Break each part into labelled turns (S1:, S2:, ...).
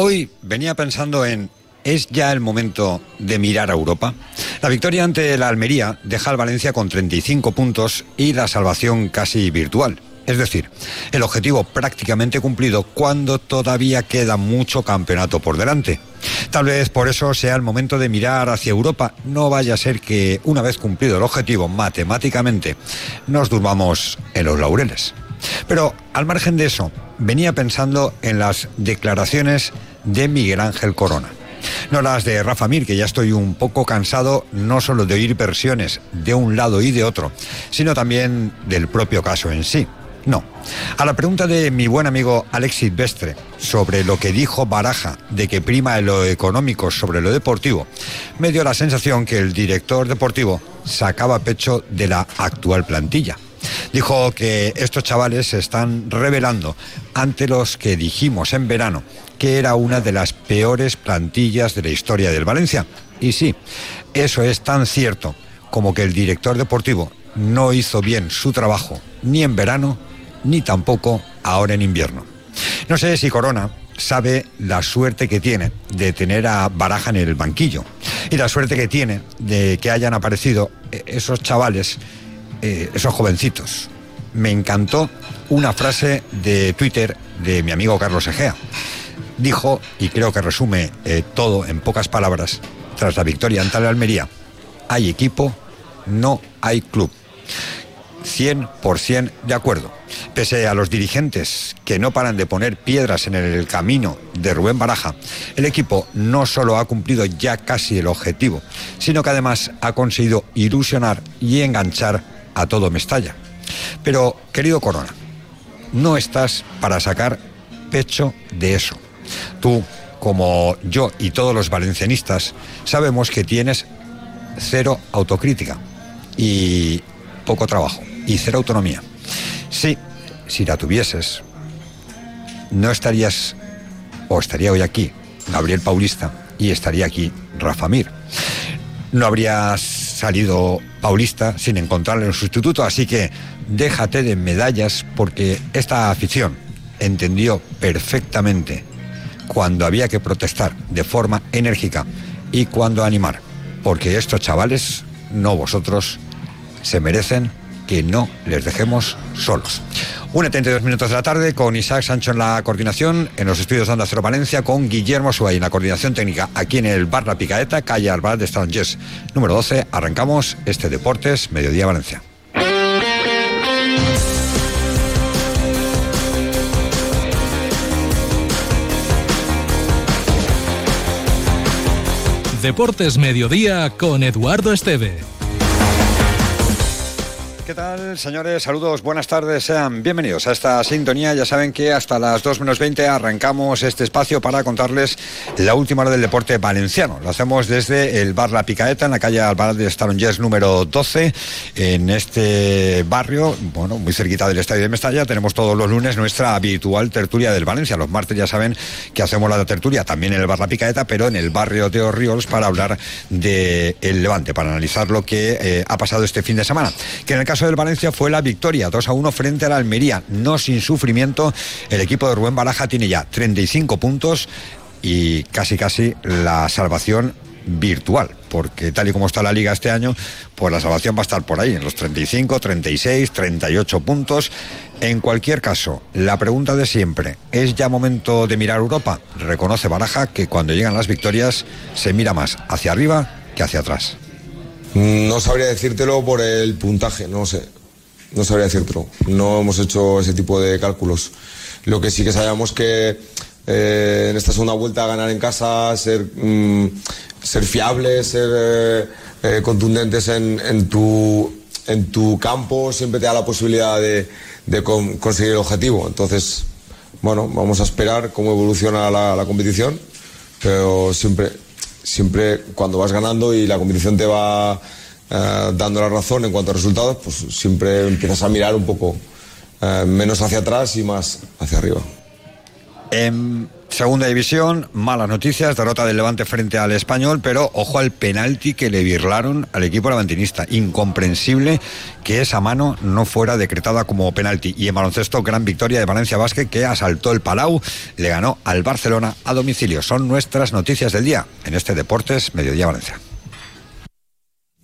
S1: Hoy venía pensando en ¿Es ya el momento de mirar a Europa? La victoria ante la Almería deja al Valencia con 35 puntos y la salvación casi virtual. Es decir, el objetivo prácticamente cumplido cuando todavía queda mucho campeonato por delante. Tal vez por eso sea el momento de mirar hacia Europa. No vaya a ser que, una vez cumplido el objetivo matemáticamente, nos durmamos en los laureles. Pero al margen de eso, venía pensando en las declaraciones de Miguel Ángel Corona. No las de Rafa Mir, que ya estoy un poco cansado no solo de oír versiones de un lado y de otro, sino también del propio caso en sí. No. A la pregunta de mi buen amigo Alexis Bestre sobre lo que dijo Baraja de que prima lo económico sobre lo deportivo, me dio la sensación que el director deportivo sacaba pecho de la actual plantilla. Dijo que estos chavales se están revelando ante los que dijimos en verano que era una de las peores plantillas de la historia del Valencia. Y sí, eso es tan cierto como que el director deportivo no hizo bien su trabajo ni en verano ni tampoco ahora en invierno. No sé si Corona sabe la suerte que tiene de tener a Baraja en el banquillo y la suerte que tiene de que hayan aparecido esos chavales, eh, esos jovencitos. Me encantó una frase de Twitter de mi amigo Carlos Egea. Dijo, y creo que resume eh, todo en pocas palabras, tras la victoria ante la Almería, hay equipo, no hay club. 100% de acuerdo. Pese a los dirigentes que no paran de poner piedras en el camino de Rubén Baraja, el equipo no solo ha cumplido ya casi el objetivo, sino que además ha conseguido ilusionar y enganchar a todo Mestalla. Pero, querido Corona, no estás para sacar pecho de eso. Tú, como yo y todos los valencianistas, sabemos que tienes cero autocrítica y poco trabajo y cero autonomía. Sí, si la tuvieses, no estarías, o estaría hoy aquí, Gabriel Paulista, y estaría aquí Rafa Mir. No habría salido Paulista sin encontrarle un sustituto, así que déjate de medallas porque esta afición entendió perfectamente cuando había que protestar de forma enérgica y cuando animar, porque estos chavales, no vosotros, se merecen que no les dejemos solos. Una 32 minutos de la tarde con Isaac Sancho en la coordinación, en los estudios de Onda Cero Valencia, con Guillermo Suárez en la coordinación técnica, aquí en el Bar La Picaeta, calle Alvar de número 12. Arrancamos este Deportes Mediodía Valencia.
S2: Deportes Mediodía con Eduardo Esteve.
S1: ¿Qué tal, señores? Saludos, buenas tardes, sean bienvenidos a esta sintonía. Ya saben que hasta las 2 menos 20 arrancamos este espacio para contarles la última hora del deporte valenciano. Lo hacemos desde el bar La Picaeta, en la calle Alvarado de Starongers número 12, en este barrio, bueno, muy cerquita del Estadio de Mestalla. Tenemos todos los lunes nuestra habitual tertulia del Valencia. Los martes ya saben que hacemos la tertulia también en el bar La Picaeta, pero en el barrio de Orriols para hablar del el Levante, para analizar lo que eh, ha pasado este fin de semana. Que en el caso caso del Valencia fue la victoria, 2 a 1 frente a la Almería. No sin sufrimiento, el equipo de Rubén Baraja tiene ya 35 puntos y casi casi la salvación virtual, porque tal y como está la liga este año, pues la salvación va a estar por ahí, en los 35, 36, 38 puntos. En cualquier caso, la pregunta de siempre, ¿es ya momento de mirar Europa? Reconoce Baraja que cuando llegan las victorias se mira más hacia arriba que hacia atrás.
S3: No sabría decírtelo por el puntaje, no sé. No sabría decírtelo. No hemos hecho ese tipo de cálculos. Lo que sí que sabemos que eh, en esta segunda vuelta ganar en casa, ser, mm, ser fiables, ser eh, eh, contundentes en, tu, en tu campo, siempre te da la posibilidad de, conseguir el objetivo. Entonces, bueno, vamos a esperar cómo evoluciona la, la competición, pero siempre siempre cuando vas ganando y la competición te va eh, dando la razón en cuanto a resultados, pues siempre empiezas a mirar un poco eh, menos hacia atrás y más hacia arriba.
S1: En Segunda división, malas noticias, derrota del Levante frente al Español, pero ojo al penalti que le birlaron al equipo levantinista. Incomprensible que esa mano no fuera decretada como penalti. Y en baloncesto, gran victoria de Valencia Vázquez que asaltó el Palau, le ganó al Barcelona a domicilio. Son nuestras noticias del día en este Deportes Mediodía Valencia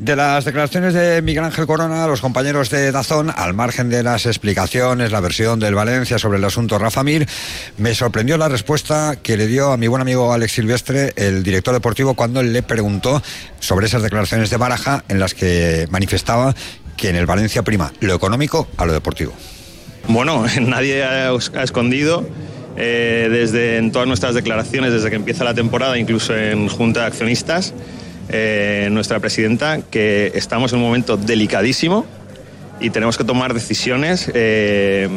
S1: De las declaraciones de Miguel Ángel Corona, los compañeros de Dazón, al margen de las explicaciones, la versión del Valencia sobre el asunto Rafa Mir, me sorprendió la respuesta que le dio a mi buen amigo Alex Silvestre, el director deportivo, cuando le preguntó sobre esas declaraciones de Baraja en las que manifestaba que en el Valencia prima lo económico a lo deportivo.
S4: Bueno, nadie ha escondido eh, desde en todas nuestras declaraciones, desde que empieza la temporada, incluso en Junta de Accionistas, eh, nuestra presidenta, que estamos en un momento delicadísimo y tenemos que tomar decisiones eh,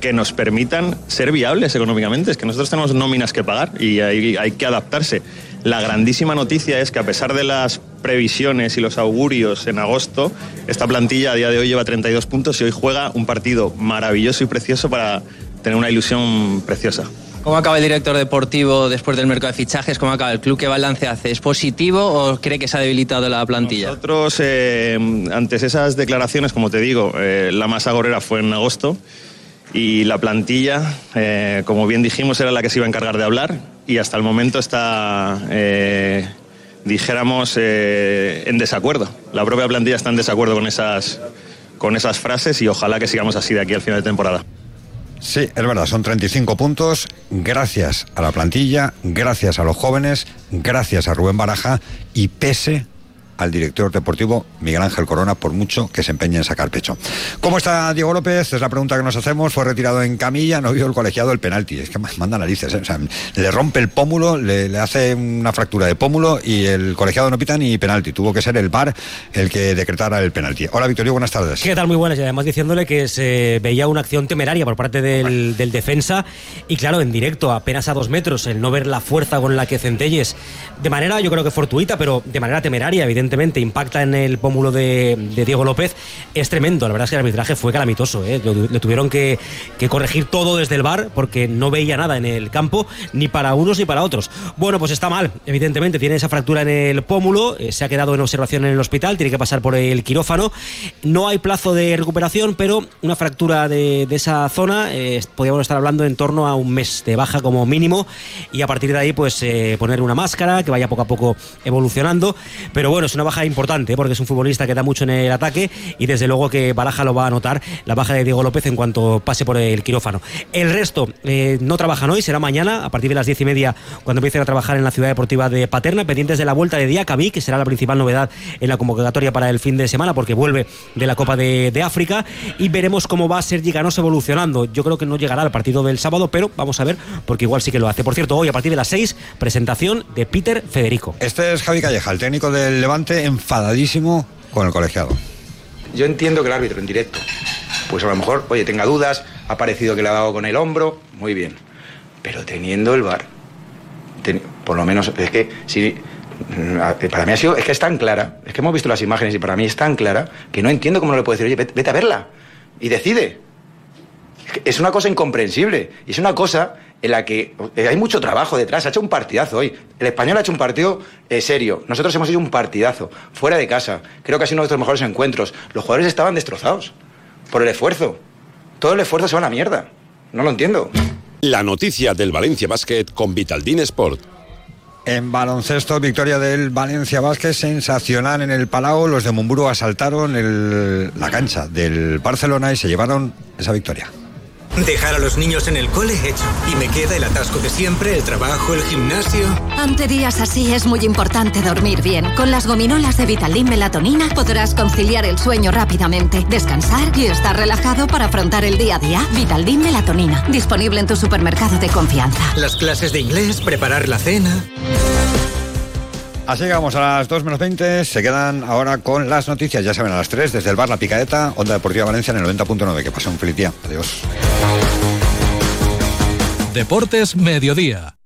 S4: que nos permitan ser viables económicamente. Es que nosotros tenemos nóminas que pagar y hay, hay que adaptarse. La grandísima noticia es que a pesar de las previsiones y los augurios en agosto, esta plantilla a día de hoy lleva 32 puntos y hoy juega un partido maravilloso y precioso para tener una ilusión preciosa.
S5: ¿Cómo acaba el director deportivo después del mercado de fichajes? ¿Cómo acaba el club? ¿Qué balance hace? ¿Es positivo o cree que se ha debilitado la plantilla?
S4: Nosotros, eh, antes esas declaraciones, como te digo, eh, la masa gorera fue en agosto y la plantilla, eh, como bien dijimos, era la que se iba a encargar de hablar y hasta el momento está, dijéramos, en desacuerdo. La propia plantilla está en desacuerdo con esas, con esas frases y ojalá que sigamos así de aquí al final de temporada.
S1: Sí, es verdad, son 35 puntos. Gracias a la plantilla, gracias a los jóvenes, gracias a Rubén Baraja y pese al director deportivo Miguel Ángel Corona, por mucho que se empeñe en sacar pecho. ¿Cómo está Diego López? Es la pregunta que nos hacemos. Fue retirado en camilla, no vio el colegiado el penalti. Es que manda narices. ¿eh? le rompe el pómulo, le, hace una fractura de pómulo y el colegiado no pita ni penalti. Tuvo que ser el VAR el que decretara el penalti. Hola, Victorio, buenas tardes.
S6: ¿Qué tal? Muy buenas. Y además diciéndole que se veía una acción temeraria por parte del, del defensa y claro, en directo, apenas a dos metros, el no ver la fuerza con la que Centelles, de manera yo creo que fortuita, pero de manera temeraria, evidentemente impacta en el pómulo de, Diego López, es tremendo. La verdad es que el arbitraje fue calamitoso. ¿eh? Le, tuvieron que, corregir todo desde el bar porque no veía nada en el campo, ni para unos ni para otros. Bueno, pues está mal, evidentemente. Tiene esa fractura en el pómulo, eh, se ha quedado en observación en el hospital, tiene que pasar por el quirófano. No hay plazo de recuperación, pero una fractura de, esa zona, eh, podríamos estar hablando en torno a un mes de baja como mínimo, y a partir de ahí, pues poner una máscara que vaya poco a poco evolucionando. Pero bueno, es una baja importante, porque es un futbolista que da mucho en el ataque y desde luego que Baraja lo va a notar, la baja de Diego López en cuanto pase por el quirófano. El resto eh, no trabajan hoy, será mañana, a partir de las diez y media, cuando empiecen a trabajar en la ciudad deportiva de Paterna, pendientes de la vuelta de Diacabí, que será la principal novedad en la convocatoria para el fin de semana, porque vuelve de la Copa de, África, y veremos cómo va a ser Giganoso evolucionando. Yo creo que no llegará al partido del sábado, pero vamos a ver, porque igual sí que lo hace. Por cierto, hoy a partir de las seis, presentación de Peter Federico.
S1: Este es Javi Calleja, el técnico del Levante enfadadísimo con el colegiado.
S7: Yo entiendo que el árbitro en directo, pues a lo mejor, oye, tenga dudas, ha parecido que le ha dado con el hombro, muy bien. Pero teniendo el bar, por lo menos, es que si mm, para mí ha sido, es que es tan clara, es que hemos visto las imágenes y para mí es tan clara que no entiendo cómo no le puede decir, oye, vete a verla y decide. Es una cosa incomprensible y es una cosa en la que eh, hay mucho trabajo detrás. Ha hecho un partidazo hoy. El español ha hecho un partido eh, serio. Nosotros hemos hecho un partidazo, fuera de casa. Creo que ha sido uno de nuestros mejores encuentros. Los jugadores estaban destrozados por el esfuerzo. Todo el esfuerzo se va a la mierda. No lo entiendo.
S8: La noticia del Valencia Basket con Vitaldin Sport.
S1: En baloncesto, victoria del Valencia Basket, sensacional en el Palau. Los de Mumburu asaltaron la cancha del Barcelona y se llevaron esa victoria.
S9: Dejar a los niños en el cole hecho. Y me queda el atasco de siempre, el trabajo, el gimnasio.
S10: Ante días así es muy importante dormir bien. Con las gominolas de Vitaldin Melatonina podrás conciliar el sueño rápidamente, descansar y estar relajado para afrontar el día a día. Vitaldin Melatonina, disponible en tu supermercado de confianza.
S9: Las clases de inglés, preparar la cena.
S1: Así llegamos a las 2 menos 20. Se quedan ahora con las noticias. Ya saben, a las 3 desde el bar La Picaeta, Onda Deportiva Valencia en el 90.9. Que pasa un feliz día. Adiós.
S2: Deportes Mediodía.